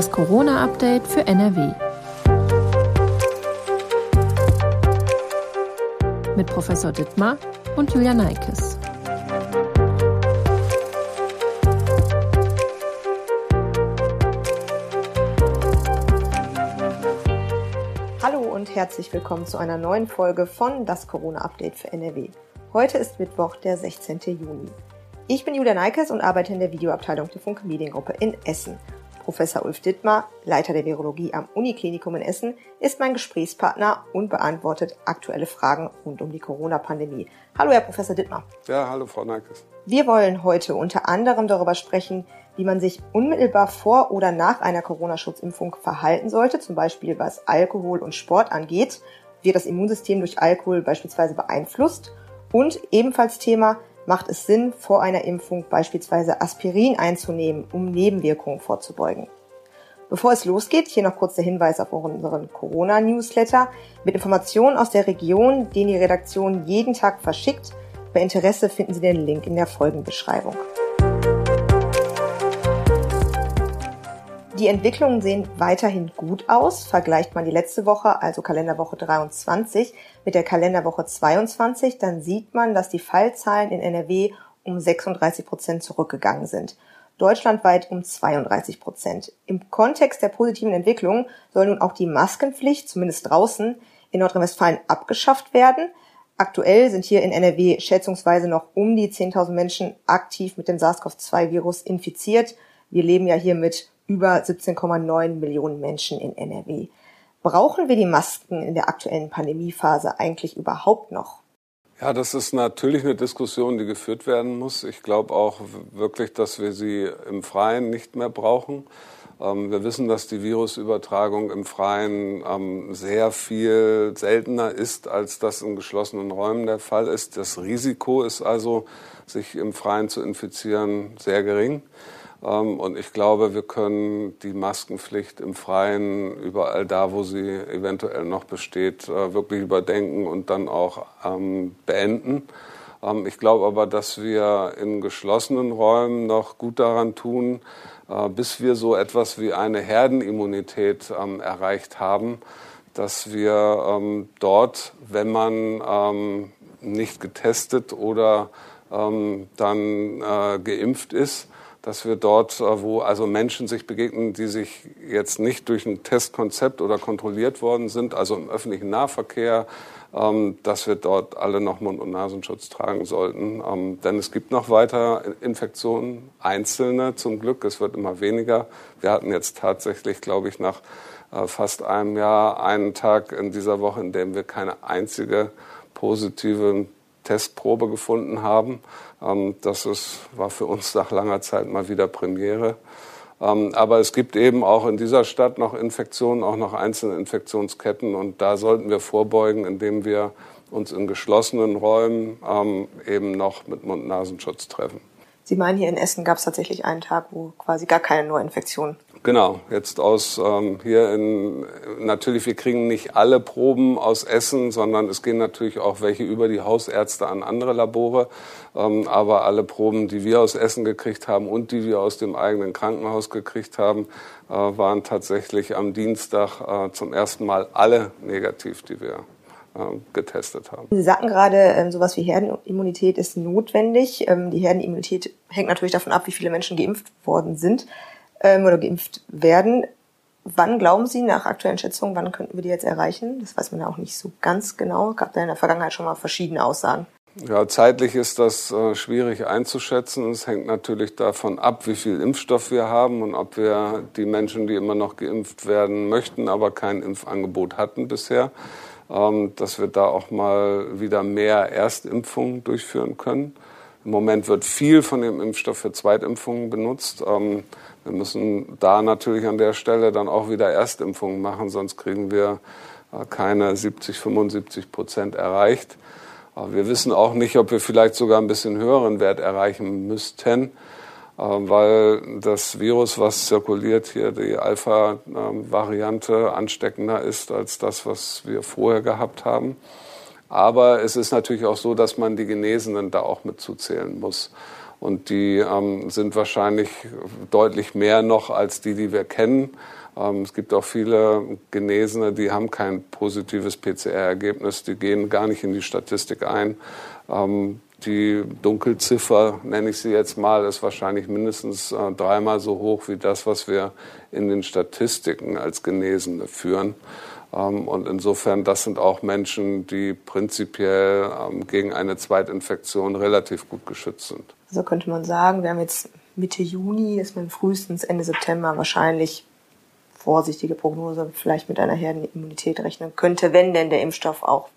Das Corona-Update für NRW. Mit Professor Dittmar und Julia Neikes. Hallo und herzlich willkommen zu einer neuen Folge von Das Corona-Update für NRW. Heute ist Mittwoch, der 16. Juni. Ich bin Julia Neikes und arbeite in der Videoabteilung der Funke Mediengruppe in Essen. Professor Ulf Dittmar, Leiter der Virologie am Uniklinikum in Essen, ist mein Gesprächspartner und beantwortet aktuelle Fragen rund um die Corona-Pandemie. Hallo, Herr Professor Dittmar. Ja, hallo, Frau Neikes. Wir wollen heute unter anderem darüber sprechen, wie man sich unmittelbar vor oder nach einer Corona-Schutzimpfung verhalten sollte, zum Beispiel was Alkohol und Sport angeht, wird das Immunsystem durch Alkohol beispielsweise beeinflusst und ebenfalls Thema, macht es Sinn, vor einer Impfung beispielsweise Aspirin einzunehmen, um Nebenwirkungen vorzubeugen. Bevor es losgeht, hier noch kurz der Hinweis auf unseren Corona-Newsletter mit Informationen aus der Region, den die Redaktion jeden Tag verschickt. Bei Interesse finden Sie den Link in der Folgenbeschreibung. Die Entwicklungen sehen weiterhin gut aus. Vergleicht man die letzte Woche, also Kalenderwoche 23, mit der Kalenderwoche 22, dann sieht man, dass die Fallzahlen in NRW um 36 Prozent zurückgegangen sind. Deutschlandweit um 32 Prozent. Im Kontext der positiven Entwicklung soll nun auch die Maskenpflicht, zumindest draußen, in Nordrhein-Westfalen abgeschafft werden. Aktuell sind hier in NRW schätzungsweise noch um die 10.000 Menschen aktiv mit dem SARS-CoV-2-Virus infiziert. Wir leben ja hier mit über 17,9 Millionen Menschen in NRW. Brauchen wir die Masken in der aktuellen Pandemiephase eigentlich überhaupt noch? Ja, das ist natürlich eine Diskussion, die geführt werden muss. Ich glaube auch wirklich, dass wir sie im Freien nicht mehr brauchen. Ähm, wir wissen, dass die Virusübertragung im Freien ähm, sehr viel seltener ist, als das in geschlossenen Räumen der Fall ist. Das Risiko ist also, sich im Freien zu infizieren, sehr gering. Ähm, und ich glaube, wir können die Maskenpflicht im Freien überall da, wo sie eventuell noch besteht, äh, wirklich überdenken und dann auch ähm, beenden. Ähm, ich glaube aber, dass wir in geschlossenen Räumen noch gut daran tun, äh, bis wir so etwas wie eine Herdenimmunität erreicht haben, dass wir dort, wenn man nicht getestet oder dann äh, geimpft ist, dass wir dort, äh, wo also Menschen sich begegnen, die sich jetzt nicht durch ein Testkonzept oder kontrolliert worden sind, also im öffentlichen Nahverkehr, ähm, dass wir dort alle noch Mund- und Nasenschutz tragen sollten. Ähm, denn es gibt noch weiter Infektionen, einzelne zum Glück, es wird immer weniger. Wir hatten jetzt tatsächlich, glaube ich, nach äh, fast einem Jahr einen Tag in dieser Woche, in dem wir keine einzige positive Testprobe gefunden haben. Ähm, das ist, war für uns nach langer Zeit mal wieder Premiere. Ähm, aber es gibt eben auch in dieser Stadt noch Infektionen, auch noch einzelne Infektionsketten. Und da sollten wir vorbeugen, indem wir uns in geschlossenen Räumen ähm, eben noch mit Mund-Nasenschutz treffen. Sie meinen, hier in Essen gab es tatsächlich einen Tag, wo quasi gar keine Neuinfektion Genau, jetzt aus ähm, hier in, natürlich, wir kriegen nicht alle Proben aus Essen, sondern es gehen natürlich auch welche über die Hausärzte an andere Labore. Ähm, aber alle Proben, die wir aus Essen gekriegt haben und die wir aus dem eigenen Krankenhaus gekriegt haben, äh, waren tatsächlich am Dienstag äh, zum ersten Mal alle negativ, die wir äh, getestet haben. Sie sagten gerade, ähm, sowas wie Herdenimmunität ist notwendig. Ähm, die Herdenimmunität hängt natürlich davon ab, wie viele Menschen geimpft worden sind ähm, oder geimpft werden. Wann glauben Sie nach aktuellen Schätzungen, wann könnten wir die jetzt erreichen? Das weiß man ja auch nicht so ganz genau. Gab da in der Vergangenheit schon mal verschiedene Aussagen. Ja, zeitlich ist das äh, schwierig einzuschätzen. Es hängt natürlich davon ab, wie viel Impfstoff wir haben und ob wir die Menschen, die immer noch geimpft werden möchten, aber kein Impfangebot hatten bisher, ähm, dass wir da auch mal wieder mehr Erstimpfungen durchführen können. Im Moment wird viel von dem Impfstoff für Zweitimpfungen benutzt. Ähm, wir müssen da natürlich an der Stelle dann auch wieder Erstimpfungen machen, sonst kriegen wir äh, keine 70, 75 Prozent erreicht. Wir wissen auch nicht, ob wir vielleicht sogar ein bisschen höheren Wert erreichen müssten, äh, weil das Virus, was zirkuliert hier, die Alpha-Variante ansteckender ist als das, was wir vorher gehabt haben. Aber es ist natürlich auch so, dass man die Genesenen da auch mit zuzählen muss. Und die ähm, sind wahrscheinlich deutlich mehr noch als die, die wir kennen. Ähm, es gibt auch viele Genesene, die haben kein positives PCR-Ergebnis, die gehen gar nicht in die Statistik ein. Ähm, die Dunkelziffer, nenne ich sie jetzt mal, ist wahrscheinlich mindestens äh, dreimal so hoch wie das, was wir in den Statistiken als Genesene führen. Ähm, und insofern, das sind auch Menschen, die prinzipiell ähm, gegen eine Zweitinfektion relativ gut geschützt sind. Also könnte man sagen, wir haben jetzt Mitte Juni, ist man frühestens Ende September wahrscheinlich vorsichtige Prognose vielleicht mit einer Herdenimmunität rechnen könnte, wenn denn der Impfstoff auch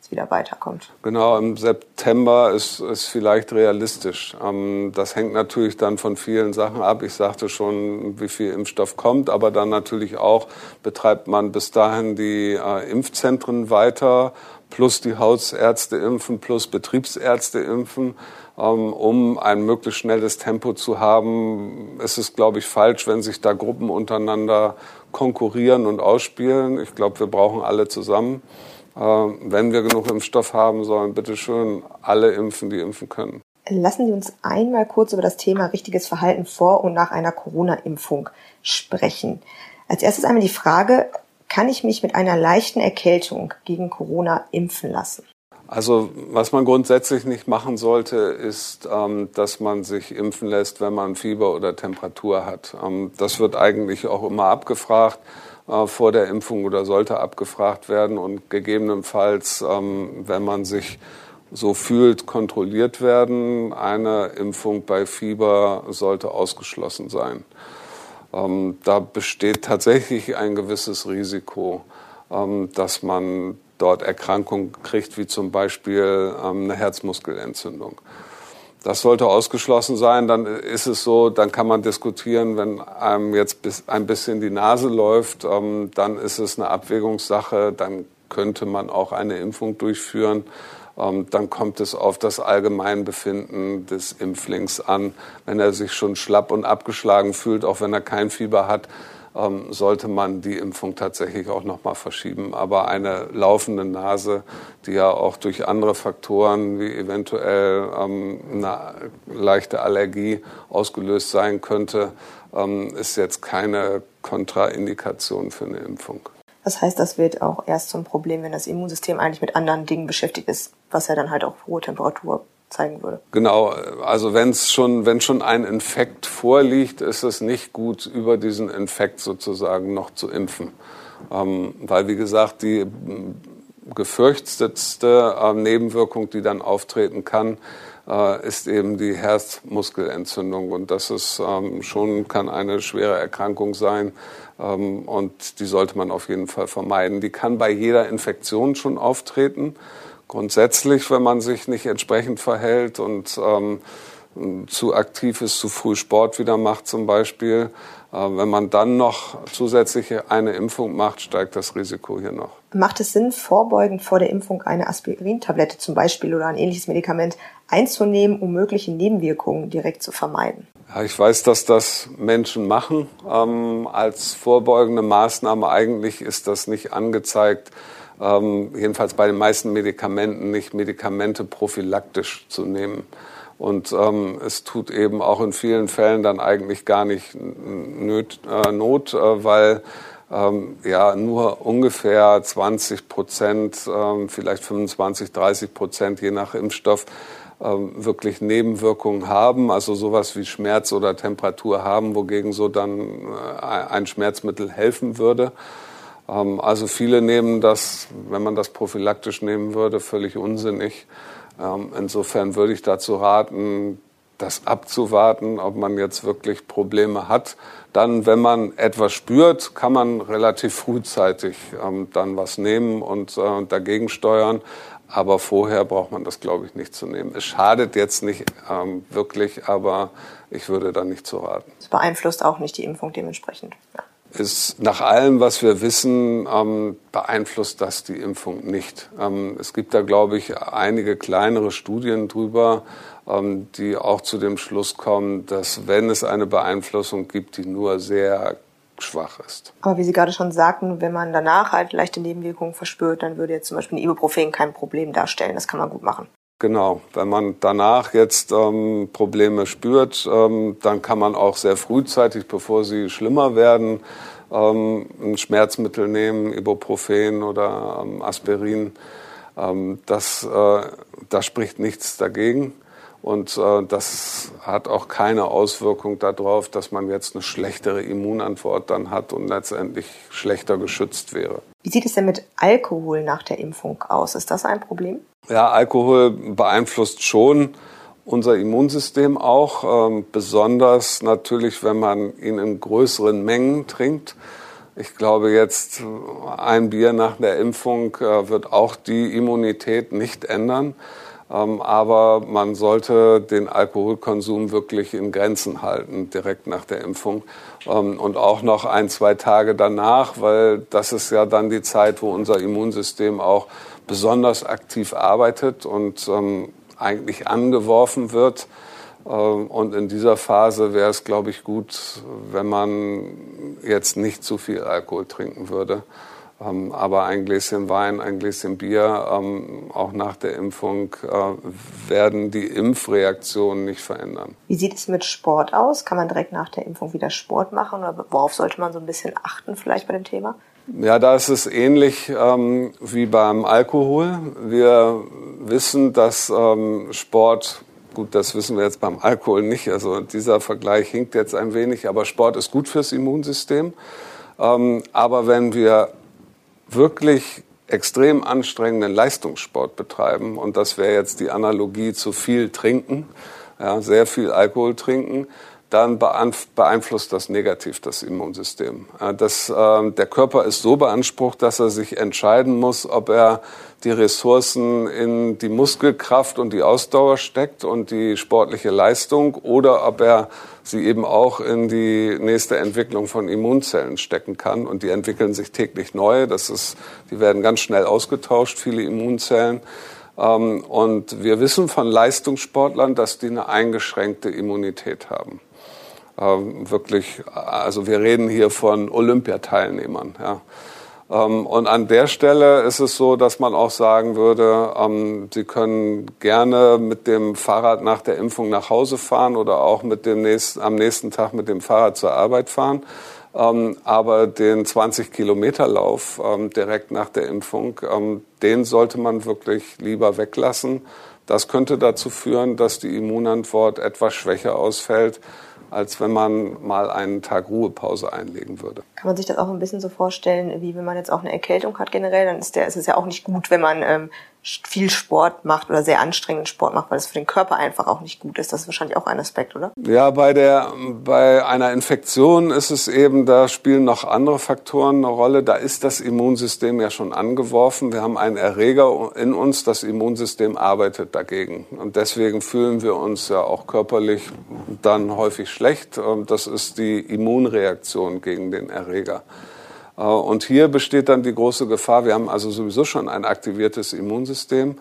es wieder weiterkommt. Genau, im September ist es vielleicht realistisch. Ähm, das hängt natürlich dann von vielen Sachen ab. Ich sagte schon, wie viel Impfstoff kommt, aber dann natürlich auch, betreibt man bis dahin die äh, Impfzentren weiter, plus die Hausärzte impfen, plus Betriebsärzte impfen. Ähm, um ein möglichst schnelles Tempo zu haben, ist es, glaube ich, falsch, wenn sich da Gruppen untereinander konkurrieren und ausspielen. Ich glaube, wir brauchen alle zusammen. Ähm, wenn wir genug Impfstoff haben, sollen bitte schön alle impfen, die impfen können. Lassen Sie uns einmal kurz über das Thema richtiges Verhalten vor und nach einer Corona-Impfung sprechen. Als erstes einmal die Frage, kann ich mich mit einer leichten Erkältung gegen Corona impfen lassen? Also was man grundsätzlich nicht machen sollte, ist, ähm, dass man sich impfen lässt, wenn man Fieber oder Temperatur hat. Ähm, das wird eigentlich auch immer abgefragt vor der Impfung oder sollte abgefragt werden und gegebenenfalls, ähm, wenn man sich so fühlt, kontrolliert werden. Eine Impfung bei Fieber sollte ausgeschlossen sein. Ähm, da besteht tatsächlich ein gewisses Risiko, ähm, dass man dort Erkrankungen kriegt, wie zum Beispiel eine Herzmuskelentzündung. Das sollte ausgeschlossen sein. Dann ist es so, dann kann man diskutieren, wenn einem jetzt ein bisschen die Nase läuft, ähm, dann ist es eine Abwägungssache. Dann könnte man auch eine Impfung durchführen. Ähm, dann kommt es auf das Allgemeinbefinden des Impflings an. Wenn er sich schon schlapp und abgeschlagen fühlt, auch wenn er kein Fieber hat, ähm, sollte man die Impfung tatsächlich auch noch mal verschieben. Aber eine laufende Nase, die ja auch durch andere Faktoren wie eventuell ähm, eine leichte Allergie ausgelöst sein könnte, ähm, ist jetzt keine Kontraindikation für eine Impfung. Das heißt, das wird auch erst zum Problem, wenn das Immunsystem eigentlich mit anderen Dingen beschäftigt ist, was ja dann halt auch hohe Temperatur zeigen würde. Genau, also wenn es schon, wenn schon ein Infekt vorliegt, ist es nicht gut, über diesen Infekt sozusagen noch zu impfen. Ähm, weil, wie gesagt, die gefürchtetste äh, Nebenwirkung, die dann auftreten kann, äh, ist eben die Herzmuskelentzündung. Und das ist ähm, schon, kann eine schwere Erkrankung sein. Ähm, und die sollte man auf jeden Fall vermeiden. Die kann bei jeder Infektion schon auftreten grundsätzlich, wenn man sich nicht entsprechend verhält und ähm, zu aktiv ist, zu früh Sport wieder macht zum Beispiel. Äh, wenn man dann noch zusätzlich eine Impfung macht, steigt das Risiko hier noch. Macht es Sinn, vorbeugend vor der Impfung eine Aspirintablette zum Beispiel oder ein ähnliches Medikament einzunehmen, um mögliche Nebenwirkungen direkt zu vermeiden? Ja, ich weiß, dass das Menschen machen ähm, als vorbeugende Maßnahme. Eigentlich ist das nicht angezeigt ähm, jedenfalls bei den meisten Medikamenten nicht Medikamente prophylaktisch zu nehmen. Und ähm, es tut eben auch in vielen Fällen dann eigentlich gar nicht nöt, äh, Not, äh, weil ähm, ja nur ungefähr 20 Prozent, ähm, vielleicht 25, 30 Prozent je nach Impfstoff ähm, wirklich Nebenwirkungen haben, also sowas wie Schmerz oder Temperatur haben, wogegen so dann äh, ein Schmerzmittel helfen würde. Ähm, also viele nehmen das, wenn man das prophylaktisch nehmen würde, völlig unsinnig. Ähm, insofern würde ich dazu raten, das abzuwarten, ob man jetzt wirklich Probleme hat. Dann, wenn man etwas spürt, kann man relativ frühzeitig ähm, dann was nehmen und äh, dagegen steuern. Aber vorher braucht man das, glaube ich, nicht zu nehmen. Es schadet jetzt nicht ähm, wirklich, aber ich würde da nicht zu raten. Es beeinflusst auch nicht die Impfung dementsprechend. Ja ist nach allem, was wir wissen, ähm, beeinflusst das die Impfung nicht. Ähm, es gibt da, glaube ich, einige kleinere Studien drüber, ähm, die auch zu dem Schluss kommen, dass wenn es eine Beeinflussung gibt, die nur sehr schwach ist. Aber wie Sie gerade schon sagten, wenn man danach halt leichte Nebenwirkungen verspürt, dann würde jetzt zum Beispiel ein Ibuprofen kein Problem darstellen. Das kann man gut machen. Genau, wenn man danach jetzt ähm, Probleme spürt, ähm, dann kann man auch sehr frühzeitig, bevor sie schlimmer werden, ähm, ein Schmerzmittel nehmen, Ibuprofen oder ähm, Aspirin. Ähm, das, äh, da spricht nichts dagegen. Und äh, das hat auch keine Auswirkung darauf, dass man jetzt eine schlechtere Immunantwort dann hat und letztendlich schlechter geschützt wäre. Wie sieht es denn mit Alkohol nach der Impfung aus? Ist das ein Problem? Ja, Alkohol beeinflusst schon unser Immunsystem auch, ähm, besonders natürlich, wenn man ihn in größeren Mengen trinkt. Ich glaube, jetzt ein Bier nach der Impfung äh, wird auch die Immunität nicht ändern. Ähm, aber man sollte den Alkoholkonsum wirklich in Grenzen halten, direkt nach der Impfung. Ähm, und auch noch ein, zwei Tage danach, weil das ist ja dann die Zeit, wo unser Immunsystem auch besonders aktiv arbeitet und ähm, eigentlich angeworfen wird. Und in dieser Phase wäre es, glaube ich, gut, wenn man jetzt nicht zu viel Alkohol trinken würde. Ähm, aber ein Gläschen Wein, ein Gläschen Bier, ähm, auch nach der Impfung, äh, werden die Impfreaktionen nicht verändern. Wie sieht es mit Sport aus? Kann man direkt nach der Impfung wieder Sport machen? Oder worauf sollte man so ein bisschen achten vielleicht bei dem Thema? Ja, da ist es ähnlich ähm, wie beim Alkohol. Wir wissen, dass ähm, Sport Gut, das wissen wir jetzt beim Alkohol nicht. Also dieser Vergleich hinkt jetzt ein wenig, aber Sport ist gut fürs Immunsystem. Ähm, aber wenn wir wirklich extrem anstrengenden Leistungssport betreiben, und das wäre jetzt die Analogie zu viel trinken, ja, sehr viel Alkohol trinken, dann beeinflusst das negativ das Immunsystem. Das, äh, der Körper ist so beansprucht, dass er sich entscheiden muss, ob er die Ressourcen in die Muskelkraft und die Ausdauer steckt und die sportliche Leistung oder ob er sie eben auch in die nächste Entwicklung von Immunzellen stecken kann. Und die entwickeln sich täglich neu. Das ist, die werden ganz schnell ausgetauscht, viele Immunzellen. Ähm, und wir wissen von Leistungssportlern, dass die eine eingeschränkte Immunität haben. Ähm, wirklich, also wir reden hier von Olympiateilnehmern. Ja. Ähm, und an der Stelle ist es so, dass man auch sagen würde, ähm, Sie können gerne mit dem Fahrrad nach der Impfung nach Hause fahren oder auch mit dem nächsten, am nächsten Tag mit dem Fahrrad zur Arbeit fahren. aber den 20 Kilometer Lauf direkt nach der Impfung, den sollte man wirklich lieber weglassen. Das könnte dazu führen, dass die Immunantwort etwas schwächer ausfällt als wenn man mal einen Tag Ruhepause einlegen würde. Kann man sich das auch ein bisschen so vorstellen, wie wenn man jetzt auch eine Erkältung hat generell, dann ist, der, ist es ja auch nicht gut, wenn man ähm, viel Sport macht oder sehr anstrengenden Sport macht, weil es für den Körper einfach auch nicht gut ist. Das ist wahrscheinlich auch ein Aspekt, oder? Ja, bei der, bei einer Infektion ist es eben, da spielen noch andere Faktoren eine Rolle. Da ist das Immunsystem ja schon angeworfen. Wir haben einen Erreger in uns. Das Immunsystem arbeitet dagegen. Und deswegen fühlen wir uns ja auch körperlich dann häufig schlecht. Das ist die Immunreaktion gegen den Erreger. Äh, und hier besteht dann die große Gefahr, wir haben also sowieso schon ein aktiviertes Immunsystem,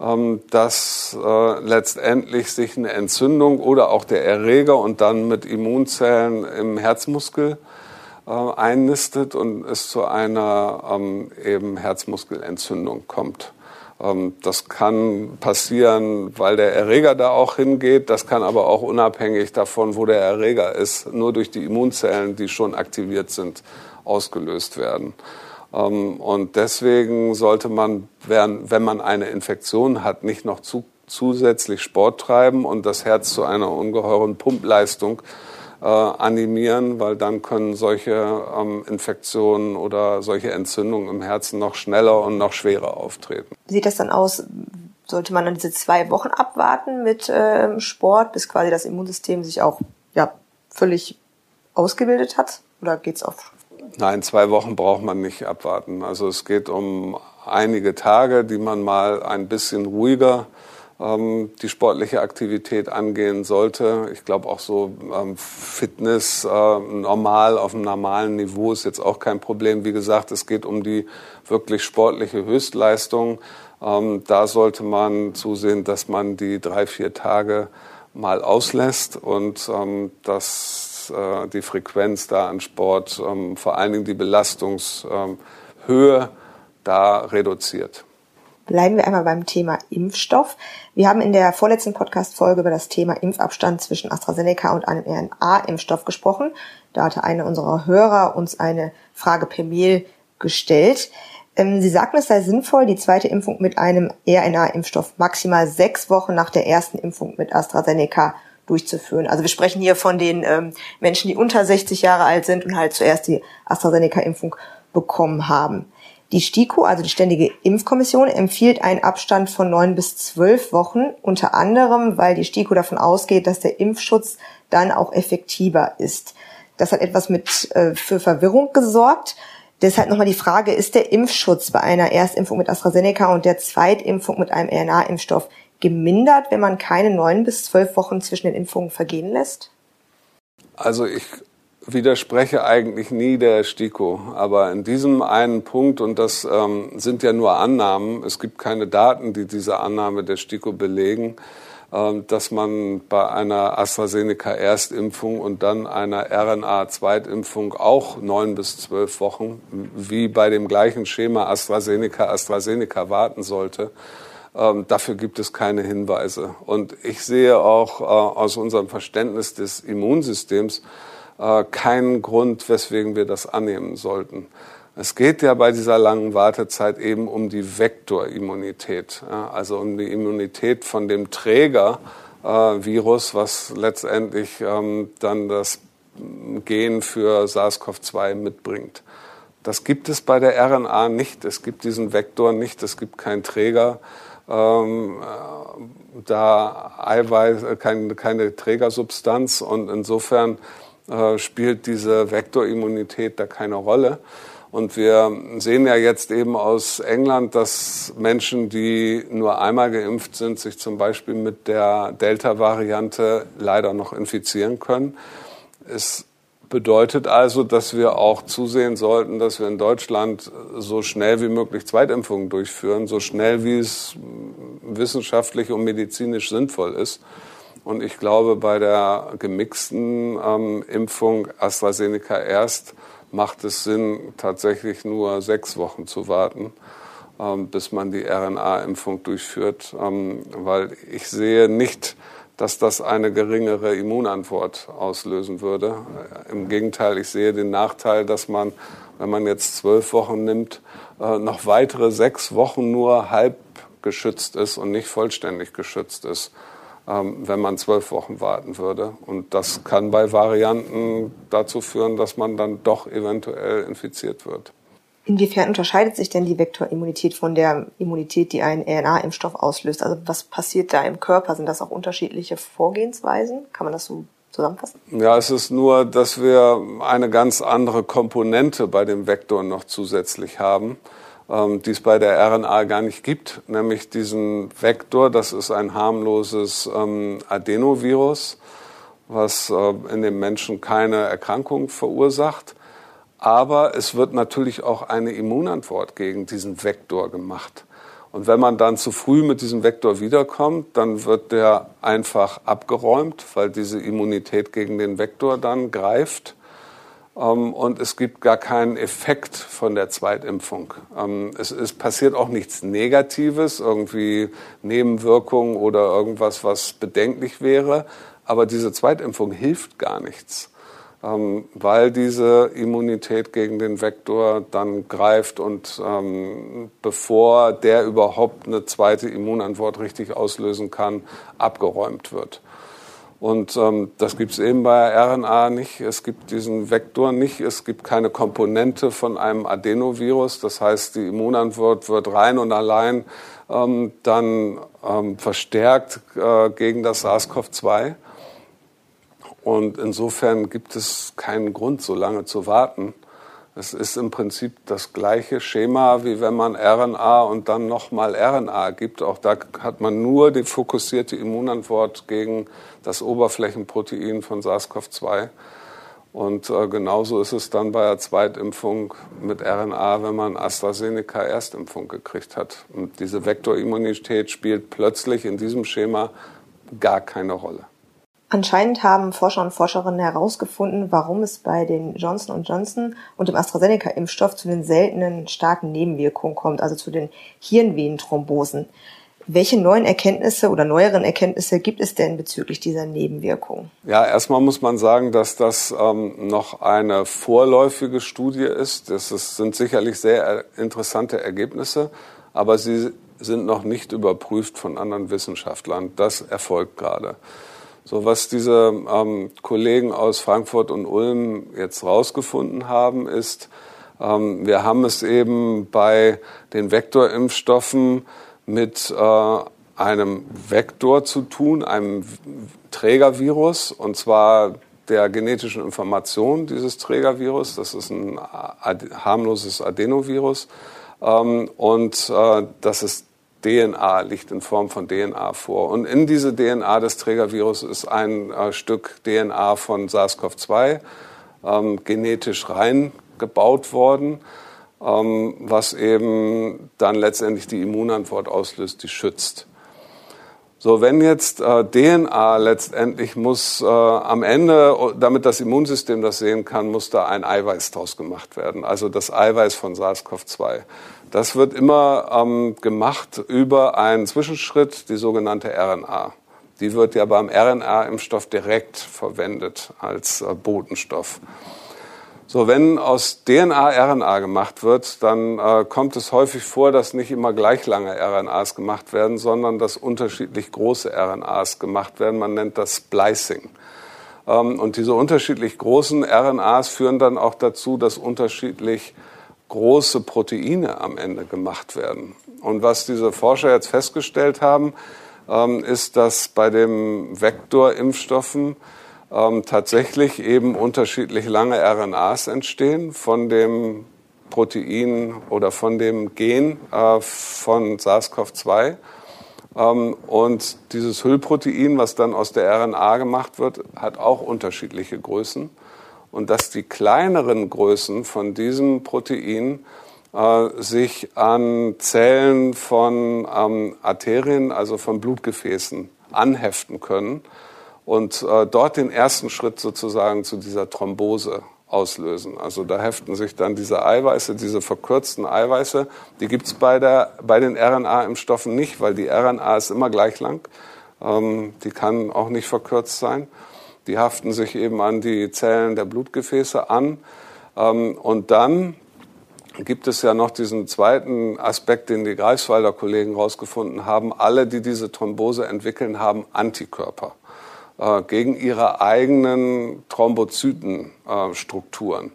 ähm, dass äh, letztendlich sich eine Entzündung oder auch der Erreger und dann mit Immunzellen im Herzmuskel äh, einnistet und es zu einer ähm, eben Herzmuskelentzündung kommt. Ähm, das kann passieren, weil der Erreger da auch hingeht. Das kann aber auch unabhängig davon, wo der Erreger ist, nur durch die Immunzellen, die schon aktiviert sind, ausgelöst werden. Ähm, und deswegen sollte man, wenn man eine Infektion hat, nicht noch zu, zusätzlich Sport treiben und das Herz zu einer ungeheuren Pumpleistung äh, animieren, weil dann können solche ähm, Infektionen oder solche Entzündungen im Herzen noch schneller und noch schwerer auftreten. Wie sieht das dann aus? Sollte man dann diese zwei Wochen abwarten mit ähm, Sport, bis quasi das Immunsystem sich auch ja, völlig ausgebildet hat? Oder geht's auf Nein, zwei Wochen braucht man nicht abwarten. Also es geht um einige Tage, die man mal ein bisschen ruhiger ähm, die sportliche Aktivität angehen sollte. Ich glaube auch so ähm, Fitness äh, normal auf einem normalen Niveau ist jetzt auch kein Problem. Wie gesagt, es geht um die wirklich sportliche Höchstleistung. Ähm, da sollte man zusehen, dass man die drei, vier Tage mal auslässt und ähm, äh, die Frequenz da an Sport, ähm, vor allen Dingen die Belastungshöhe da reduziert. Bleiben wir einmal beim Thema Impfstoff. Wir haben in der vorletzten Podcast-Folge über das Thema Impfabstand zwischen AstraZeneca und einem RNA-Impfstoff gesprochen. Da hatte einer unserer Hörer uns eine Frage per Mail gestellt. Ähm, Sie sagten, es sei sinnvoll, die zweite Impfung mit einem RNA-Impfstoff maximal sechs Wochen nach der ersten Impfung mit AstraZeneca durchzuführen. Also wir sprechen hier von den ähm, Menschen, die unter 60 Jahre alt sind und halt zuerst die AstraZeneca-Impfung bekommen haben. Die STIKO, also die Ständige Impfkommission, empfiehlt einen Abstand von neun bis zwölf Wochen, unter anderem, weil die STIKO davon ausgeht, dass der Impfschutz dann auch effektiver ist. Das hat etwas mit äh, für Verwirrung gesorgt. Deshalb nochmal die Frage, ist der Impfschutz bei einer Erstimpfung mit AstraZeneca und der Zweitimpfung mit einem RNA-Impfstoff gemindert, wenn man keine neun bis zwölf Wochen zwischen den Impfungen vergehen lässt? Also ich widerspreche eigentlich nie der STIKO, aber in diesem einen Punkt, und das ähm, sind ja nur Annahmen, es gibt keine Daten, die diese Annahme der STIKO belegen, ähm, dass man bei einer AstraZeneca-Erstimpfung und dann einer RNA-Zweitimpfung auch neun bis zwölf Wochen, wie bei dem gleichen Schema AstraZeneca-AstraZeneca warten sollte. Ähm, dafür gibt es keine Hinweise. Und ich sehe auch äh, aus unserem Verständnis des Immunsystems, äh, keinen Grund, weswegen wir das annehmen sollten. Es geht ja bei dieser langen Wartezeit eben um die Vektorimmunität, also um die Immunität von dem Trägervirus, was letztendlich ähm, dann das Gen für SARS-CoV-2 mitbringt. Das gibt es bei der RNA nicht. Es gibt diesen Vektor nicht. Es gibt keinen Träger. Ähm, äh, da Eiweiß, äh, keine, keine Trägersubstanz und insofern äh, spielt diese Vektorimmunität da keine Rolle. Und wir sehen ja jetzt eben aus England, dass Menschen, die nur einmal geimpft sind, sich zum Beispiel mit der Delta-Variante leider noch infizieren können. Es bedeutet also, dass wir auch zusehen sollten, dass wir in Deutschland so schnell wie möglich Zweitimpfungen durchführen, so schnell wie es wissenschaftlich und medizinisch sinnvoll ist. Und ich glaube, bei der gemixten ähm, Impfung AstraZeneca erst macht es Sinn, tatsächlich nur sechs Wochen zu warten, ähm, bis man die RNA-Impfung durchführt, ähm, weil ich sehe nicht, dass das eine geringere Immunantwort auslösen würde. Im Gegenteil, ich sehe den Nachteil, dass man, wenn man jetzt zwölf Wochen nimmt, äh, noch weitere sechs Wochen nur halb geschützt ist und nicht vollständig geschützt ist. Ähm, wenn man zwölf Wochen warten würde. Und das kann bei Varianten dazu führen, dass man dann doch eventuell infiziert wird. Inwiefern unterscheidet sich denn die Vektorimmunität von der Immunität, die ein RNA-Impfstoff auslöst? Also was passiert da im Körper? Sind das auch unterschiedliche Vorgehensweisen? Kann man das so zusammenfassen? Ja, es ist nur, dass wir eine ganz andere Komponente bei dem Vektor noch zusätzlich haben ähm, die es bei der RNA gar nicht gibt, nämlich diesen Vektor, das ist ein harmloses ähm, Adenovirus, was äh, in dem Menschen keine Erkrankung verursacht. Aber es wird natürlich auch eine Immunantwort gegen diesen Vektor gemacht. Und wenn man dann zu früh mit diesem Vektor wiederkommt, dann wird der einfach abgeräumt, weil diese Immunität gegen den Vektor dann greift. Ähm, und es gibt gar keinen Effekt von der Zweitimpfung. Ähm, es, es, passiert auch nichts Negatives, irgendwie Nebenwirkungen oder irgendwas, was bedenklich wäre. Aber diese Zweitimpfung hilft gar nichts, ähm, weil diese Immunität gegen den Vektor dann greift und bevor der überhaupt eine zweite Immunantwort richtig auslösen kann, abgeräumt wird. Und ähm, das gibt es eben bei RNA nicht. Es gibt diesen Vektor nicht. Es gibt keine Komponente von einem Adenovirus. Das heißt, die Immunantwort wird rein und allein ähm, dann ähm, verstärkt äh, gegen das SARS-CoV-2. Und insofern gibt es keinen Grund, so lange zu warten. Es ist im Prinzip das gleiche Schema, wie wenn man RNA und dann nochmal RNA gibt. Auch da hat man nur die fokussierte Immunantwort gegen das Oberflächenprotein von SARS-CoV-2. Und äh, genauso ist es dann bei der Zweitimpfung mit RNA, wenn man AstraZeneca Erstimpfung gekriegt hat. Und diese Vektorimmunität spielt plötzlich in diesem Schema gar keine Rolle. Anscheinend haben Forscher und Forscherinnen herausgefunden, warum es bei den Johnson Johnson und dem AstraZeneca-Impfstoff zu den seltenen starken Nebenwirkungen kommt, also zu den Hirnvenenthrombosen. Welche neuen Erkenntnisse oder neueren Erkenntnisse gibt es denn bezüglich dieser Nebenwirkungen? Ja, erstmal muss man sagen, dass das ähm, noch eine vorläufige Studie ist. Das ist, sind sicherlich sehr interessante Ergebnisse, aber sie sind noch nicht überprüft von anderen Wissenschaftlern. Das erfolgt gerade. So was diese ähm, Kollegen aus Frankfurt und Ulm jetzt rausgefunden haben, ist, ähm, wir haben es eben bei den Vektorimpfstoffen mit äh, einem Vektor zu tun, einem Trägervirus, und zwar der genetischen Information dieses Trägervirus. Das ist ein harmloses Adenovirus. Ähm, und äh, das ist DNA, liegt in Form von DNA vor. Und in diese DNA des Trägervirus ist ein äh, Stück DNA von SARS-CoV-2 ähm, genetisch reingebaut worden ähm, was eben dann letztendlich die Immunantwort auslöst, die schützt. So, wenn jetzt äh, DNA letztendlich muss äh, am Ende, damit das Immunsystem das sehen kann, muss da ein Eiweiß draus gemacht werden, also das Eiweiß von SARS-CoV-2. Das wird immer ähm, gemacht über einen Zwischenschritt, die sogenannte RNA. Die wird ja beim RNA-Impfstoff direkt verwendet als äh, Botenstoff. So, wenn aus DNA RNA gemacht wird, dann äh, kommt es häufig vor, dass nicht immer gleich lange RNAs gemacht werden, sondern dass unterschiedlich große RNAs gemacht werden. Man nennt das Splicing. Ähm, und diese unterschiedlich großen RNAs führen dann auch dazu, dass unterschiedlich große Proteine am Ende gemacht werden. Und was diese Forscher jetzt festgestellt haben, ähm, ist, dass bei den Vektorimpfstoffen ähm, tatsächlich eben unterschiedlich lange RNAs entstehen von dem Protein oder von dem Gen äh, von SARS-CoV-2. Ähm, und dieses Hüllprotein, was dann aus der RNA gemacht wird, hat auch unterschiedliche Größen. Und dass die kleineren Größen von diesem Protein äh, sich an Zellen von ähm, Arterien, also von Blutgefäßen, anheften können und äh, dort den ersten Schritt sozusagen zu dieser Thrombose auslösen. Also da heften sich dann diese Eiweiße, diese verkürzten Eiweiße, die gibt's bei, bei den RNA-Impfstoffen nicht, weil die RNA ist immer gleich lang. Ähm, die kann auch nicht verkürzt sein. Die haften sich eben an die Zellen der Blutgefäße an. Ähm, und dann gibt es ja noch diesen zweiten Aspekt, den die Greifswalder Kollegen herausgefunden haben. Alle, die diese Thrombose entwickeln, haben Antikörper äh, gegen ihre eigenen Thrombozytenstrukturen.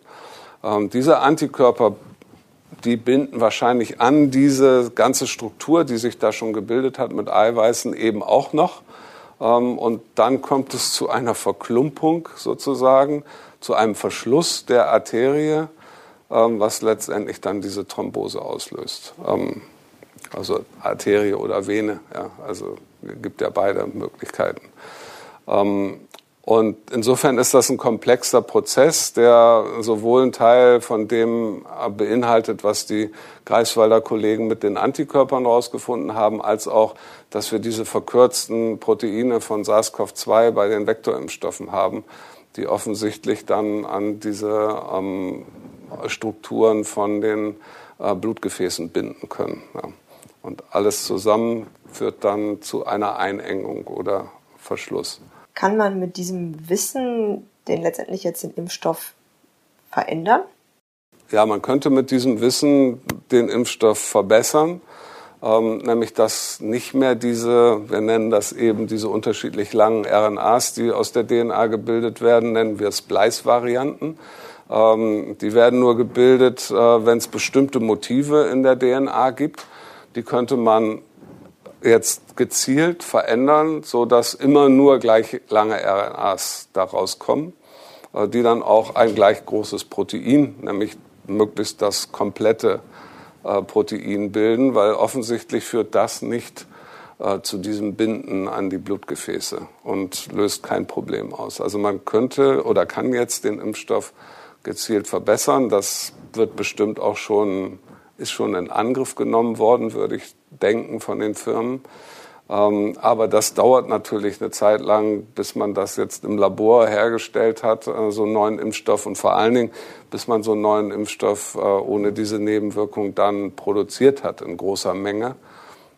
Ähm, diese Antikörper, die binden wahrscheinlich an diese ganze Struktur, die sich da schon gebildet hat mit Eiweißen, eben auch noch. Ähm, und dann kommt es zu einer Verklumpung sozusagen, zu einem Verschluss der Arterie, ähm, was letztendlich dann diese Thrombose auslöst. Also Arterie oder Vene, ja, also gibt ja beide Möglichkeiten. Ähm, und insofern ist das ein komplexer Prozess, der sowohl ein Teil von dem beinhaltet, was die Greifswalder Kollegen mit den Antikörpern herausgefunden haben, als auch, dass wir diese verkürzten Proteine von SARS-CoV-2 bei den Vektorimpfstoffen haben, die offensichtlich dann an diese ähm, Strukturen von den äh, Blutgefäßen binden können. Ja. Und alles zusammen führt dann zu einer Einengung oder Verschluss. Kann man mit diesem Wissen den letztendlich jetzt den Impfstoff verändern? Ja, man könnte mit diesem Wissen den Impfstoff verbessern, ähm, nämlich dass nicht mehr diese, wir nennen das eben diese unterschiedlich langen RNAs, die aus der DNA gebildet werden, nennen wir Splice-Varianten. Ähm, die werden nur gebildet, äh, wenn es bestimmte Motive in der DNA gibt. Die könnte man jetzt gezielt verändern, so dass immer nur gleich lange RNAs daraus kommen, äh, die dann auch ein gleich großes Protein, nämlich möglichst das komplette äh, Protein bilden, weil offensichtlich führt das nicht äh, zu diesem Binden an die Blutgefäße und löst kein Problem aus. Also man könnte oder kann jetzt den Impfstoff gezielt verbessern. Das wird bestimmt auch schon, ist schon in Angriff genommen worden, würde ich denken von den Firmen. Ähm, aber das dauert natürlich eine Zeit lang, bis man das jetzt im Labor hergestellt hat, äh, so einen neuen Impfstoff und vor allen Dingen, bis man so einen neuen Impfstoff äh, ohne diese Nebenwirkung dann produziert hat in großer Menge.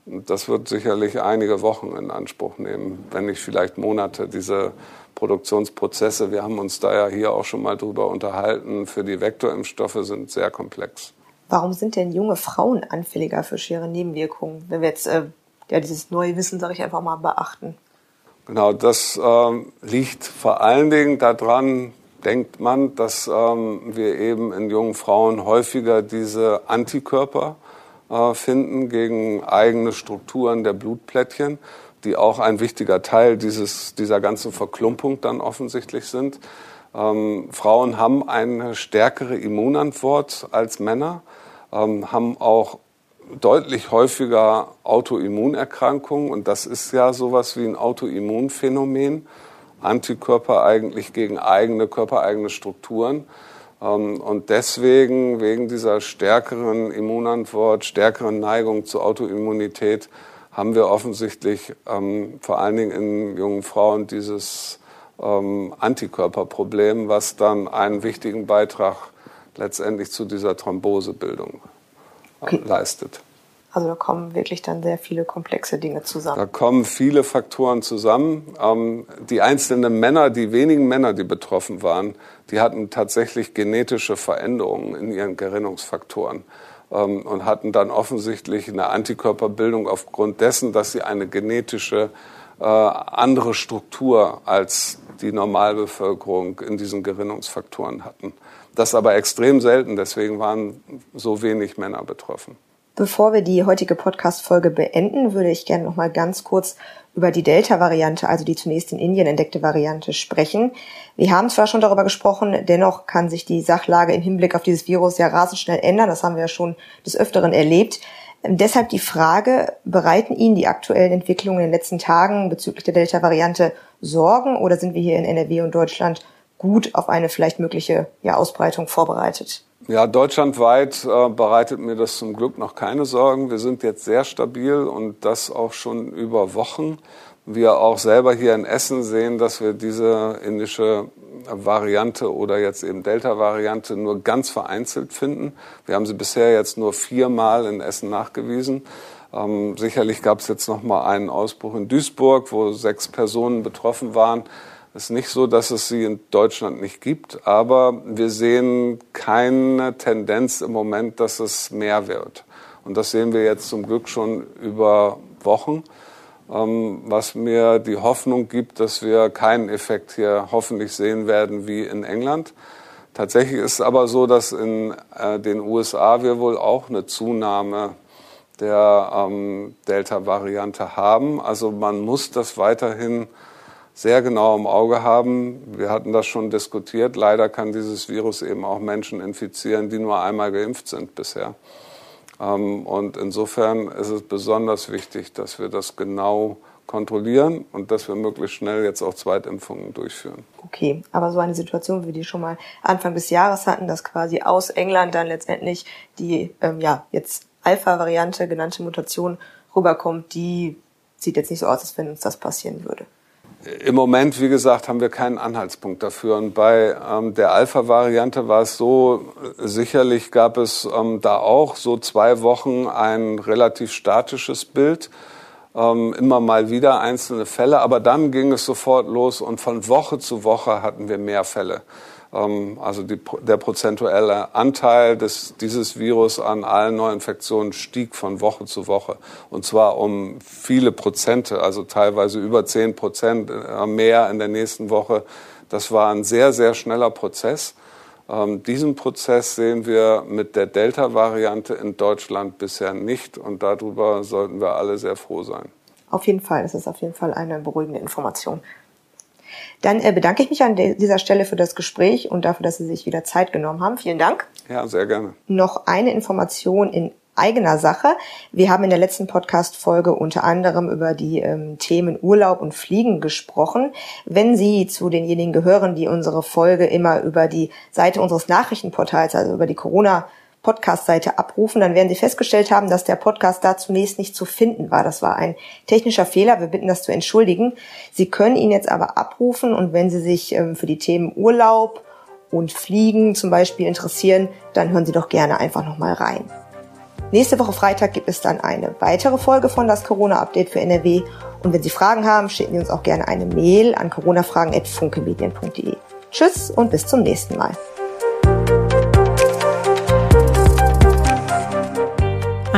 Das wird sicherlich einige Wochen in Anspruch nehmen, wenn nicht vielleicht Monate, diese Produktionsprozesse. Wir haben uns da ja hier auch schon mal drüber unterhalten. Für die Vektorimpfstoffe sind sehr komplex. Warum sind denn junge Frauen anfälliger für schwere Nebenwirkungen, wenn wir jetzt äh, ja, dieses neue Wissen, sage ich einfach mal, beachten? Genau, das ähm, liegt vor allen Dingen daran, denkt man, dass ähm, wir eben in jungen Frauen häufiger diese Antikörper äh, finden gegen eigene Strukturen der Blutplättchen, die auch ein wichtiger Teil dieses, dieser ganzen Verklumpung dann offensichtlich sind. Ähm, Frauen haben eine stärkere Immunantwort als Männer, ähm, haben auch deutlich häufiger Autoimmunerkrankungen und das ist ja sowas wie ein Autoimmunphänomen. Antikörper eigentlich gegen eigene körpereigene Strukturen. Ähm, und deswegen, wegen dieser stärkeren Immunantwort, stärkeren Neigung zur Autoimmunität, haben wir offensichtlich ähm, vor allen Dingen in jungen Frauen dieses ähm, Antikörperproblem, was dann einen wichtigen Beitrag letztendlich zu dieser Thrombosebildung okay. leistet. Also da kommen wirklich dann sehr viele komplexe Dinge zusammen. Da kommen viele Faktoren zusammen. Ähm, die einzelnen Männer, die wenigen Männer, die betroffen waren, die hatten tatsächlich genetische Veränderungen in ihren Gerinnungsfaktoren ähm, und hatten dann offensichtlich eine Antikörperbildung aufgrund dessen, dass sie eine genetische äh, andere Struktur als die Normalbevölkerung in diesen Gerinnungsfaktoren hatten. Das aber extrem selten, deswegen waren so wenig Männer betroffen. Bevor wir die heutige Podcast-Folge beenden, würde ich gerne noch mal ganz kurz über die Delta-Variante, also die zunächst in Indien entdeckte Variante, sprechen. Wir haben zwar schon darüber gesprochen, dennoch kann sich die Sachlage im Hinblick auf dieses Virus ja rasend schnell ändern. Das haben wir ja schon des Öfteren erlebt. Deshalb die Frage, bereiten Ihnen die aktuellen Entwicklungen in den letzten Tagen bezüglich der Delta-Variante Sorgen oder sind wir hier in NRW und Deutschland gut auf eine vielleicht mögliche ja, Ausbreitung vorbereitet? Ja, deutschlandweit äh, bereitet mir das zum Glück noch keine Sorgen. Wir sind jetzt sehr stabil und das auch schon über Wochen. Wir auch selber hier in Essen sehen, dass wir diese indische Variante oder jetzt eben Delta-Variante nur ganz vereinzelt finden. Wir haben sie bisher jetzt nur viermal in Essen nachgewiesen. Ähm, sicherlich gab es jetzt noch mal einen Ausbruch in Duisburg, wo sechs Personen betroffen waren. Es ist nicht so, dass es sie in Deutschland nicht gibt, aber wir sehen keine Tendenz im Moment, dass es mehr wird. Und das sehen wir jetzt zum Glück schon über Wochen, was mir die Hoffnung gibt, dass wir keinen Effekt hier hoffentlich sehen werden wie in England. Tatsächlich ist es aber so, dass in äh, den USA wir wohl auch eine Zunahme der ähm, Delta-Variante haben. Also man muss das weiterhin sehr genau im Auge haben. Wir hatten das schon diskutiert. Leider kann dieses Virus eben auch Menschen infizieren, die nur einmal geimpft sind bisher. Ähm, und insofern ist es besonders wichtig, dass wir das genau kontrollieren und dass wir möglichst schnell jetzt auch Zweitimpfungen durchführen. Okay, aber so eine Situation, wie wir die schon mal Anfang des Jahres hatten, dass quasi aus England dann letztendlich die ähm, ja jetzt Alpha-Variante genannte Mutation rüberkommt, die sieht jetzt nicht so aus, als wenn uns das passieren würde. Im Moment, wie gesagt, haben wir keinen Anhaltspunkt dafür. Und bei ähm, der Alpha-Variante war es so, sicherlich gab es ähm, da auch so zwei Wochen ein relativ statisches Bild, ähm, immer mal wieder einzelne Fälle, aber dann ging es sofort los und von Woche zu Woche hatten wir mehr Fälle. Ähm, also die, der prozentuelle Anteil des, dieses Virus an allen Neuinfektionen stieg von Woche zu Woche. Und zwar um viele Prozente, also teilweise über zehn Prozent äh, mehr in der nächsten Woche. Das war ein sehr, sehr schneller Prozess. Ähm, diesen Prozess sehen wir mit der Delta-Variante in Deutschland bisher nicht und darüber sollten wir alle sehr froh sein. Auf jeden Fall, es ist auf jeden Fall eine beruhigende Information. Dann äh, bedanke ich mich an dieser Stelle für das Gespräch und dafür, dass Sie sich wieder Zeit genommen haben. Vielen Dank. Ja, sehr gerne. Noch eine Information in eigener Sache. Wir haben in der letzten Podcast-Folge unter anderem über die ähm, Themen Urlaub und Fliegen gesprochen. Wenn Sie zu denjenigen gehören, die unsere Folge immer über die Seite unseres Nachrichtenportals, also über die Corona Podcast-Seite abrufen, dann werden Sie festgestellt haben, dass der Podcast da zunächst nicht zu finden war. Das war ein technischer Fehler. Wir bitten das zu entschuldigen. Sie können ihn jetzt aber abrufen und wenn Sie sich ähm, für die Themen Urlaub und Fliegen zum Beispiel interessieren, dann hören Sie doch gerne einfach nochmal rein. Nächste Woche Freitag gibt es dann eine weitere Folge von das Corona-Update für NRW. Und wenn Sie Fragen haben, schicken Sie uns auch gerne eine Mail an coronafragen.funkemedien.de. Tschüss und bis zum nächsten Mal.